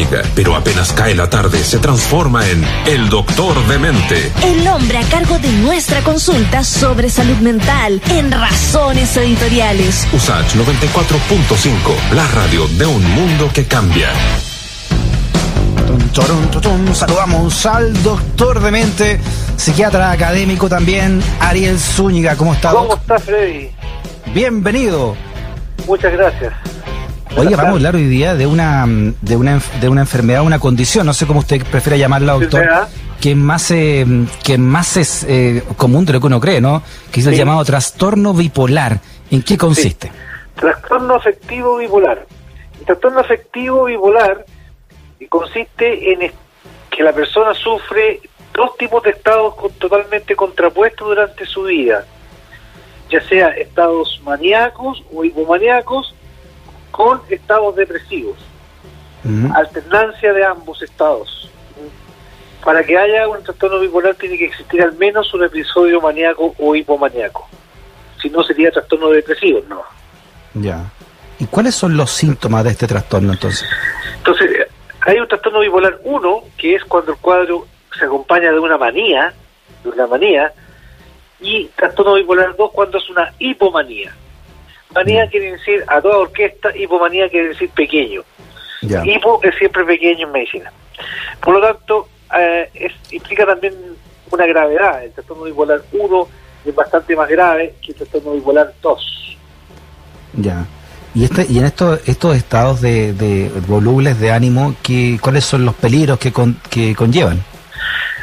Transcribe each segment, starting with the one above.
Zúñiga, pero apenas cae la tarde se transforma en el doctor de mente. El hombre a cargo de nuestra consulta sobre salud mental en Razones Editoriales. USACH 94.5, la radio de un mundo que cambia. Saludamos al doctor de mente, psiquiatra académico también, Ariel Zúñiga. ¿Cómo está? ¿Cómo está, Freddy? Bienvenido. Muchas gracias. Oye, vamos a hablar hoy día de una, de una, de una enfermedad, una condición, no sé cómo usted prefiere llamarla, doctor, que más, eh, que más es eh, común de lo que uno cree, ¿no? Que es el llamado trastorno bipolar. ¿En qué consiste? Trastorno afectivo bipolar. El trastorno afectivo bipolar consiste en que la persona sufre dos tipos de estados totalmente contrapuestos durante su vida, ya sea estados maníacos o hipomaníacos con estados depresivos, alternancia de ambos estados. Para que haya un trastorno bipolar tiene que existir al menos un episodio maníaco o hipomaníaco. Si no sería trastorno depresivo, no. Ya. ¿Y cuáles son los síntomas de este trastorno entonces? Entonces, hay un trastorno bipolar 1, que es cuando el cuadro se acompaña de una manía, de una manía, y trastorno bipolar 2 cuando es una hipomanía. Manía quiere decir a toda orquesta, hipomanía quiere decir pequeño. Hipo es siempre pequeño en medicina. Por lo tanto, eh, implica también una gravedad. El trastorno bipolar 1 es bastante más grave que el trastorno bipolar 2. Ya. Y, este, y en estos, estos estados de, de volubles de ánimo, ¿qué, ¿cuáles son los peligros que, que conllevan?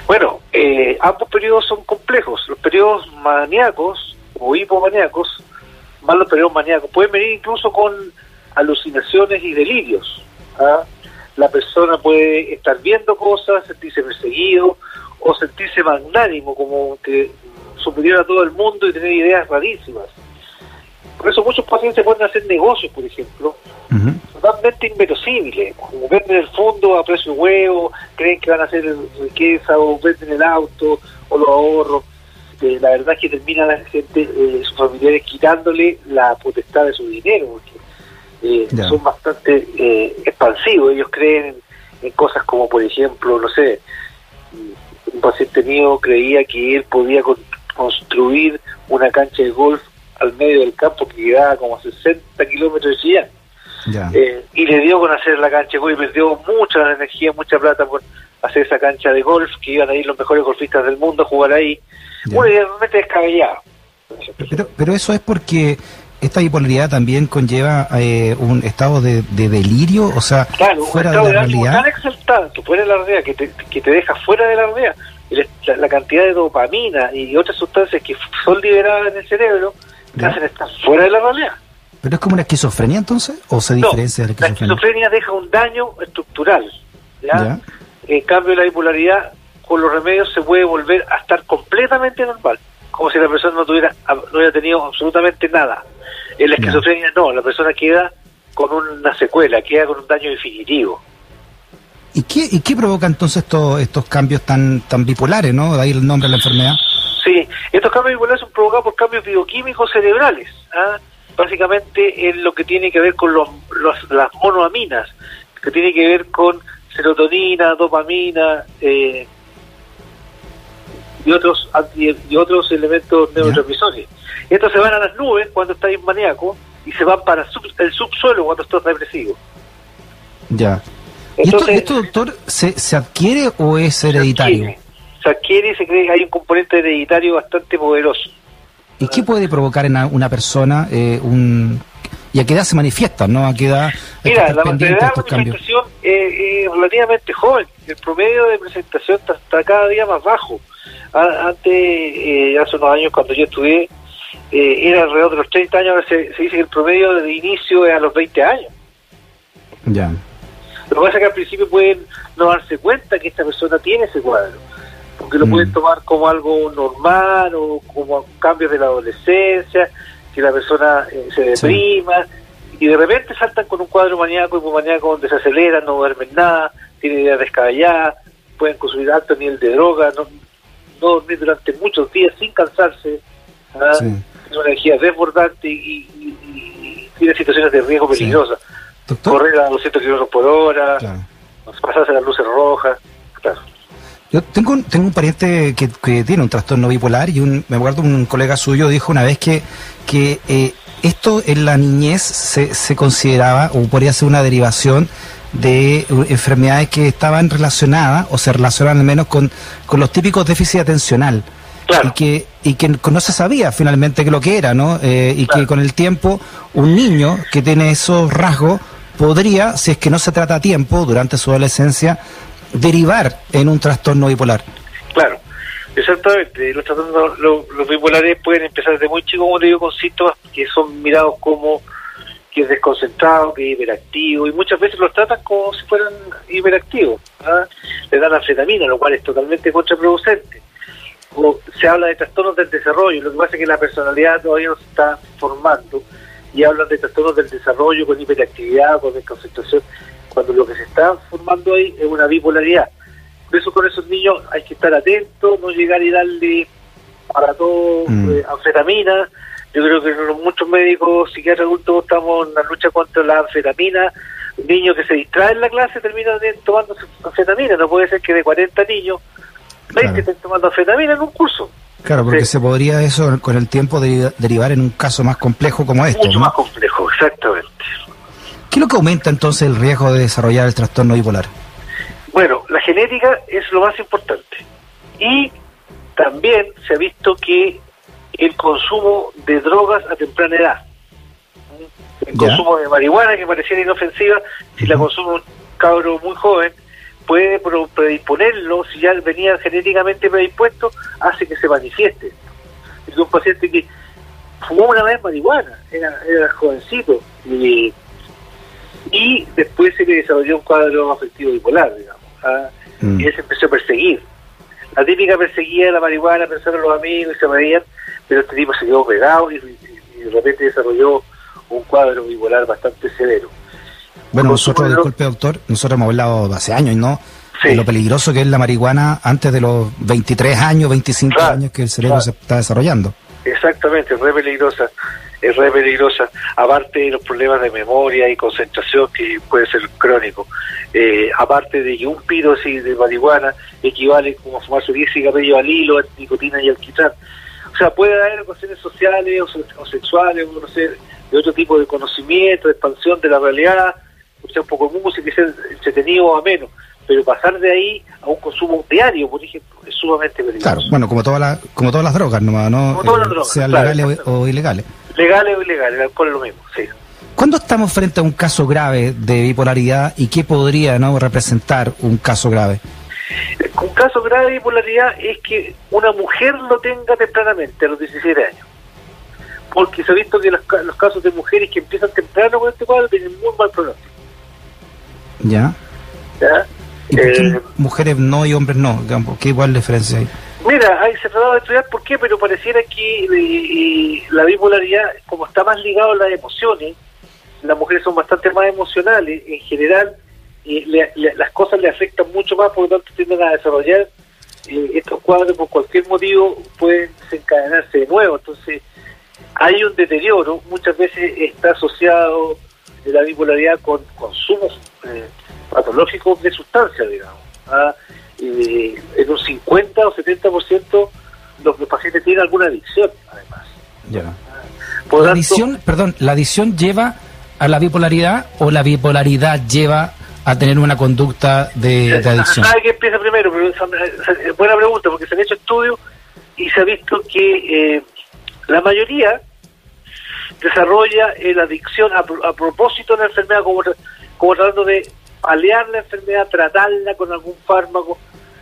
Bueno, eh, ambos periodos son complejos. Los periodos maníacos o hipomaníacos, más los periodos maníacos, pueden venir incluso con alucinaciones y delirios. ¿ah? La persona puede estar viendo cosas, sentirse perseguido o sentirse magnánimo, como que superior a todo el mundo y tener ideas rarísimas. Por eso muchos pacientes pueden hacer negocios, por ejemplo, totalmente inverosímiles, como venden el fondo a precio huevo, creen que van a hacer riqueza o venden el auto o los ahorros. Eh, la verdad es que termina la gente, eh, sus familiares quitándole la potestad de su dinero, porque eh, son bastante eh, expansivos, ellos creen en, cosas como, por ejemplo, no sé, un paciente mío creía que él podía construir una cancha de golf al medio del campo que quedaba como a 60 kilómetros de Chillán. Eh, y le dio con hacer la cancha de golf y perdió mucha energía, mucha plata por hacer esa cancha de golf, que iban a ir los mejores golfistas del mundo a jugar ahí. Realmente descabellada. Pero, pero eso es porque esta bipolaridad también conlleva eh, un estado de, delirio, o sea, fuera de la realidad. tan exaltante, fuera de la realidad, que te, que te deja fuera de la realidad. La, cantidad de dopamina y otras sustancias que son liberadas en el cerebro hacen estar fuera de la realidad. ¿Pero es como una esquizofrenia entonces? ¿O se diferencia de la esquizofrenia? La esquizofrenia deja un daño estructural. ¿ya? En cambio, la bipolaridad con los remedios se puede volver a estar completamente normal. Como si la persona no tuviera no hubiera tenido absolutamente nada. En la esquizofrenia no, la persona queda con una secuela, queda con un daño definitivo. ¿Y qué, y qué provoca entonces estos, estos cambios tan, tan bipolares, no? De ahí el nombre de la enfermedad. Sí, estos cambios bipolares son provocados por cambios bioquímicos cerebrales. ¿ah? Básicamente es lo que tiene que ver con los, las monoaminas, que tiene que ver con serotonina, dopamina eh, y otros y otros elementos neurotransmisores. Estos se van a las nubes cuando estáis maníaco y se van para el subsuelo cuando estás depresivo. Ya. esto, esto, doctor, se, se adquiere o es hereditario? se adquiere y se cree que hay un componente hereditario bastante poderoso. ¿Y qué puede provocar en una persona eh, un... ¿Y a qué edad se manifiesta, no? ¿A qué edad Mira, la edad de manifestación es relativamente joven. El promedio de presentación está, cada día más bajo. Antes, eh, hace unos años, cuando yo estudié, eh, era alrededor de los 30 años, ahora se, dice que el promedio de inicio es a los 20 años. Ya. Lo que pasa es que al principio pueden no darse cuenta que esta persona tiene ese cuadro porque lo mm. pueden tomar como algo normal o como cambios de la adolescencia, que la persona eh, se deprima, y de repente saltan con un cuadro maníaco, hipomaníaco, donde se aceleran, no duermen nada, tienen ideas descabelladas, pueden consumir alto nivel de droga, no, no dormir durante muchos días sin cansarse, ¿ah? una energía desbordante y, y, tiene situaciones de riesgo peligrosas. Correr a 200 kilómetros por hora. pasarse las luces rojas, claro. Yo tengo un, tengo un pariente que, que tiene un trastorno bipolar y un, me acuerdo un colega suyo dijo una vez que, que eh, esto en la niñez se, se consideraba o podría ser una derivación de enfermedades que estaban relacionadas o se relacionan al menos con, con los típicos déficits atencional. Y que, y que no se sabía finalmente que lo que era, ¿no? Eh, y que con el tiempo un niño que tiene esos rasgos podría, si es que no se trata a tiempo, durante su adolescencia, derivar en un trastorno bipolar. Claro, exactamente. Los trastornos los, bipolares pueden empezar desde muy chicos, como te digo, con síntomas que son mirados como que es desconcentrado, que es hiperactivo, y muchas veces los tratan como si fueran hiperactivos. ¿ah? Le dan anfetamina, lo cual es totalmente contraproducente. O se habla de trastornos del desarrollo, lo que pasa es que la personalidad todavía no se está formando, y hablan de trastornos del desarrollo con hiperactividad, con desconcentración, cuando lo que se está formando ahí es una bipolaridad. Por eso con esos niños hay que estar atentos, no llegar y darle para todo mm. eh, anfetamina, yo creo que muchos médicos, psiquiatras adultos, estamos en la lucha contra la anfetamina. Niños que se distraen en la clase terminan tomando anfetamina. No puede ser que de 40 niños, 20 estén tomando anfetamina en un curso. Claro, porque se podría eso con el tiempo derivar en un caso más complejo como este. Mucho más complejo, exactamente. ¿Qué es lo que aumenta entonces el riesgo de desarrollar el trastorno bipolar? La genética es lo más importante. Y también se ha visto que el consumo de drogas a temprana edad. El consumo de marihuana, que pareciera inofensiva, si la consume un cabro muy joven, puede predisponerlo, si ya venía genéticamente predispuesto, hace que se manifieste. Es un paciente que fumó una vez marihuana, era, era jovencito, y, y después se le desarrolló un cuadro afectivo bipolar, digamos. ¿Ah? Mm. Y él se empezó a perseguir. La típica perseguía la marihuana, pensaron los amigos y se veían pero este tipo se quedó pegado y, de repente desarrolló un cuadro bipolar bastante severo. Bueno, nosotros, disculpe doctor, nosotros hemos hablado hace años, ¿no? De lo peligroso que es la marihuana antes de los 23 años, 25 años que el cerebro se está desarrollando. Exactamente, es re peligrosa, es re peligrosa, aparte de los problemas de memoria y concentración que puede ser crónico, eh, aparte de que un piro de marihuana equivale como a fumarse 10 cigarrillos al hilo, nicotina y alquitrán, o sea, puede haber cuestiones sociales o, sexuales, o no sé, de otro tipo de conocimiento, de expansión de la realidad, o sea, un poco de música, que sea entretenido o ameno. Pero pasar de ahí a un consumo diario, por ejemplo, es sumamente peligroso. Claro, bueno, como, todas las como todas las drogas, ¿no? Como todas las eh, drogas, sean legales o, ilegales. Legales o ilegales, el alcohol es lo mismo, sí. ¿Cuándo estamos frente a un caso grave de bipolaridad y qué podría no representar un caso grave? Un caso grave de bipolaridad es que una mujer lo tenga tempranamente, a los 17 años. Porque se ha visto que los, casos de mujeres que empiezan temprano con este cuadro tienen muy mal pronóstico. ¿Ya? ¿Ya? ¿Y por qué eh, mujeres no y hombres no? ¿Qué igual diferencia hay? Mira, hay, se trataba de estudiar por qué, pero pareciera que eh, la bipolaridad, como está más ligado a las emociones, las mujeres son bastante más emocionales en general, y las cosas le afectan mucho más, por lo tanto tienden a desarrollar eh, estos cuadros por cualquier motivo pueden desencadenarse de nuevo. Entonces hay un deterioro, muchas veces está asociado la bipolaridad con consumos eh, patológicos de sustancias, digamos. ¿ah? En un 50 o 70% los, los pacientes tienen alguna adicción, además. Ya. la adicción, perdón, ¿la adicción lleva a la bipolaridad o la bipolaridad lleva a tener una conducta de, adicción? ¿Sabe que empieza primero? Pero buena pregunta, porque se han hecho estudios y se ha visto que eh, la mayoría desarrolla la adicción a, propósito de la enfermedad, como, como tratando de paliar la enfermedad, tratarla con algún fármaco.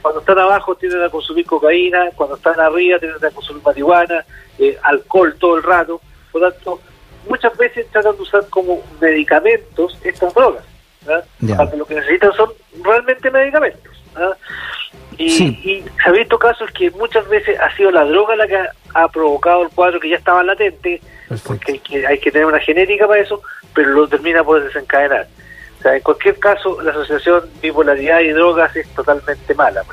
Cuando están abajo tienden a consumir cocaína, cuando están arriba tienden a consumir marihuana, eh, alcohol todo el rato. Por lo tanto, muchas veces tratan de usar como medicamentos estas drogas. ¿ah? lo que necesitan son realmente medicamentos. ¿ah? Y, se ha visto casos que muchas veces ha sido la droga la que ha, provocado el cuadro que ya estaba latente, porque hay que, hay que tener una genética para eso, pero lo termina por desencadenar. O sea, en cualquier caso, la asociación bipolaridad y drogas es totalmente mala.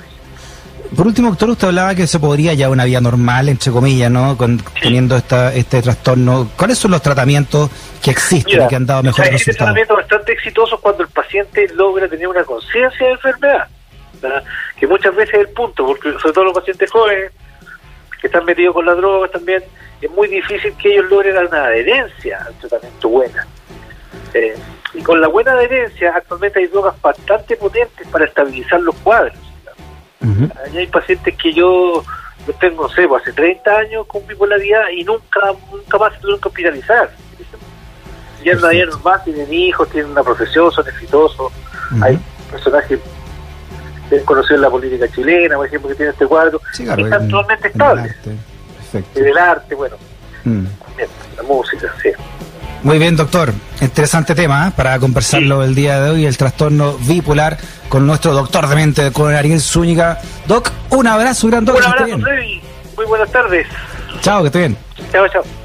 Por último, doctor, usted hablaba que se podría ya una vida normal, entre comillas, ¿no? Con, Teniendo esta, este trastorno. ¿Cuáles son los tratamientos que existen y que han dado mejores hay resultados. tratamientos bastante exitosos cuando el paciente logra tener una conciencia de enfermedad, que muchas veces es el punto, porque sobre todo los pacientes jóvenes que están metidos con la droga también, es muy difícil que ellos logren una adherencia al tratamiento buena. Eh, y con la buena adherencia, actualmente hay drogas bastante potentes para estabilizar los cuadros. Hay pacientes que yo, tengo, no sé, pues, hace 30 años con bipolaridad y nunca nunca más se tuvieron que hospitalizar. Ya no hay más, tienen hijos, tienen una profesión, son exitosos. Hay personajes conocidos en la política chilena, por ejemplo, que tienen este cuadro, y están totalmente estables. En el arte, bueno, mm. la música, sí. Muy bien, doctor. Interesante tema ¿eh? para conversarlo el día de hoy, el trastorno bipolar con nuestro doctor de mente, con Ariel Zúñiga. Doc, un abrazo, gran Un abrazo, Freddy. Muy buenas tardes. Chao, que esté bien. Chao, chao.